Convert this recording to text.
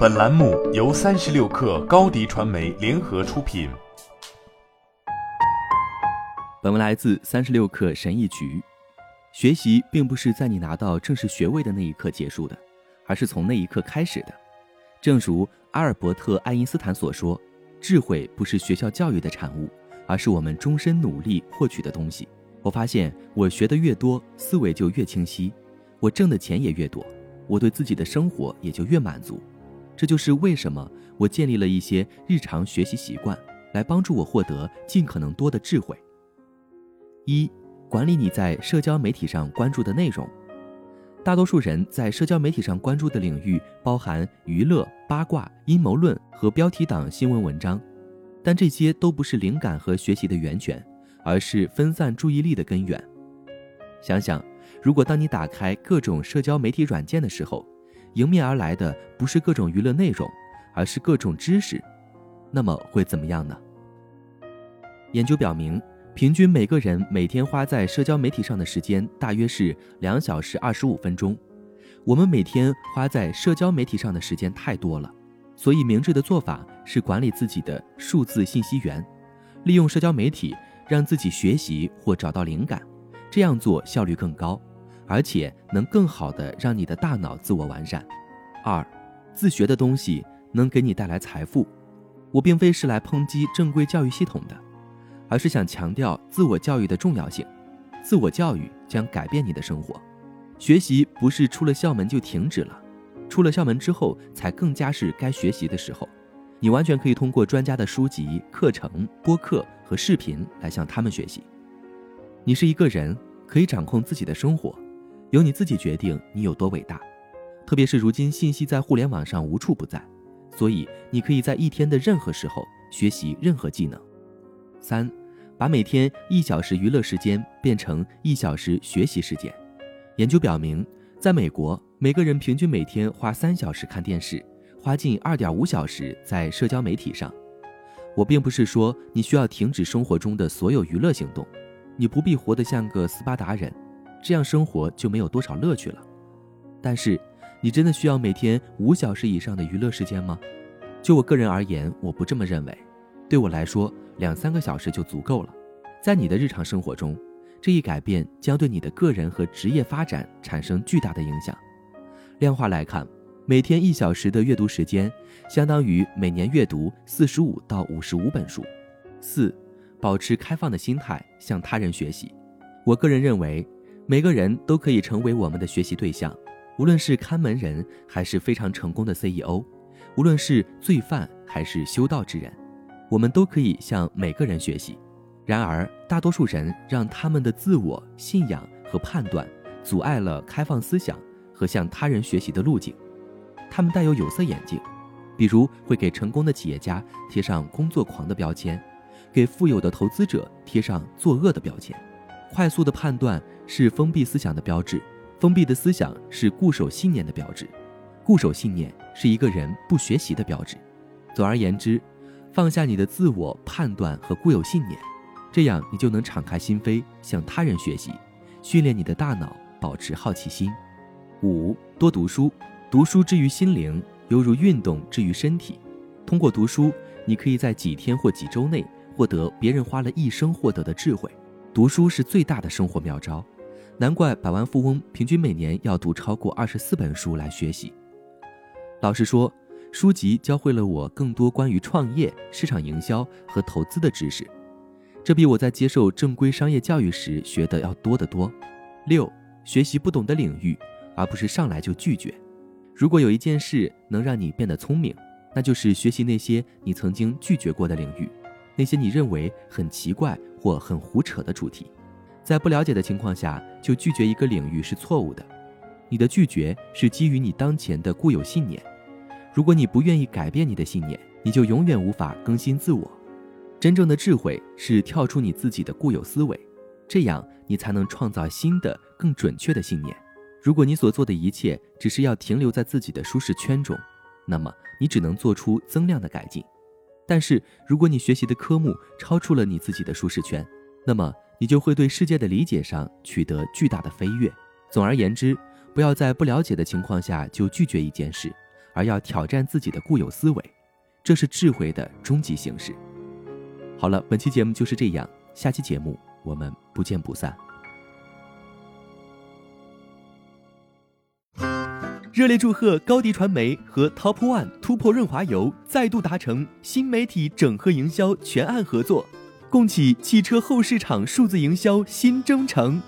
本栏目由三十六氪高低传媒联合出品。本文来自三十六氪神译局。学习并不是在你拿到正式学位的那一刻结束的，而是从那一刻开始的。正如阿尔伯特·爱因斯坦所说：“智慧不是学校教育的产物，而是我们终身努力获取的东西。”我发现，我学的越多，思维就越清晰，我挣的钱也越多。我对自己的生活也就越满足，这就是为什么我建立了一些日常学习习惯，来帮助我获得尽可能多的智慧。一、管理你在社交媒体上关注的内容。大多数人在社交媒体上关注的领域包含娱乐、八卦、阴谋论和标题党新闻文章，但这些都不是灵感和学习的源泉，而是分散注意力的根源。想想。如果当你打开各种社交媒体软件的时候，迎面而来的不是各种娱乐内容，而是各种知识，那么会怎么样呢？研究表明，平均每个人每天花在社交媒体上的时间大约是两小时二十五分钟。我们每天花在社交媒体上的时间太多了，所以明智的做法是管理自己的数字信息源，利用社交媒体让自己学习或找到灵感，这样做效率更高。而且能更好的让你的大脑自我完善。二，自学的东西能给你带来财富。我并非是来抨击正规教育系统的，而是想强调自我教育的重要性。自我教育将改变你的生活。学习不是出了校门就停止了，出了校门之后才更加是该学习的时候。你完全可以通过专家的书籍、课程、播客和视频来向他们学习。你是一个人，可以掌控自己的生活。由你自己决定你有多伟大，特别是如今信息在互联网上无处不在，所以你可以在一天的任何时候学习任何技能。三，把每天一小时娱乐时间变成一小时学习时间。研究表明，在美国，每个人平均每天花三小时看电视，花近二点五小时在社交媒体上。我并不是说你需要停止生活中的所有娱乐行动，你不必活得像个斯巴达人。这样生活就没有多少乐趣了。但是，你真的需要每天五小时以上的娱乐时间吗？就我个人而言，我不这么认为。对我来说，两三个小时就足够了。在你的日常生活中，这一改变将对你的个人和职业发展产生巨大的影响。量化来看，每天一小时的阅读时间，相当于每年阅读四十五到五十五本书。四，保持开放的心态，向他人学习。我个人认为。每个人都可以成为我们的学习对象，无论是看门人还是非常成功的 CEO，无论是罪犯还是修道之人，我们都可以向每个人学习。然而，大多数人让他们的自我信仰和判断阻碍了开放思想和向他人学习的路径。他们戴有有色眼镜，比如会给成功的企业家贴上工作狂的标签，给富有的投资者贴上作恶的标签。快速的判断是封闭思想的标志，封闭的思想是固守信念的标志，固守信念是一个人不学习的标志。总而言之，放下你的自我判断和固有信念，这样你就能敞开心扉向他人学习，训练你的大脑保持好奇心。五，多读书，读书之于心灵，犹如运动之于身体。通过读书，你可以在几天或几周内获得别人花了一生获得的智慧。读书是最大的生活妙招，难怪百万富翁平均每年要读超过二十四本书来学习。老实说，书籍教会了我更多关于创业、市场营销和投资的知识，这比我在接受正规商业教育时学的要多得多。六，学习不懂的领域，而不是上来就拒绝。如果有一件事能让你变得聪明，那就是学习那些你曾经拒绝过的领域。那些你认为很奇怪或很胡扯的主题，在不了解的情况下就拒绝一个领域是错误的。你的拒绝是基于你当前的固有信念。如果你不愿意改变你的信念，你就永远无法更新自我。真正的智慧是跳出你自己的固有思维，这样你才能创造新的、更准确的信念。如果你所做的一切只是要停留在自己的舒适圈中，那么你只能做出增量的改进。但是，如果你学习的科目超出了你自己的舒适圈，那么你就会对世界的理解上取得巨大的飞跃。总而言之，不要在不了解的情况下就拒绝一件事，而要挑战自己的固有思维，这是智慧的终极形式。好了，本期节目就是这样，下期节目我们不见不散。热烈祝贺高迪传媒和 Top One 突破润滑油再度达成新媒体整合营销全案合作，共启汽车后市场数字营销新征程。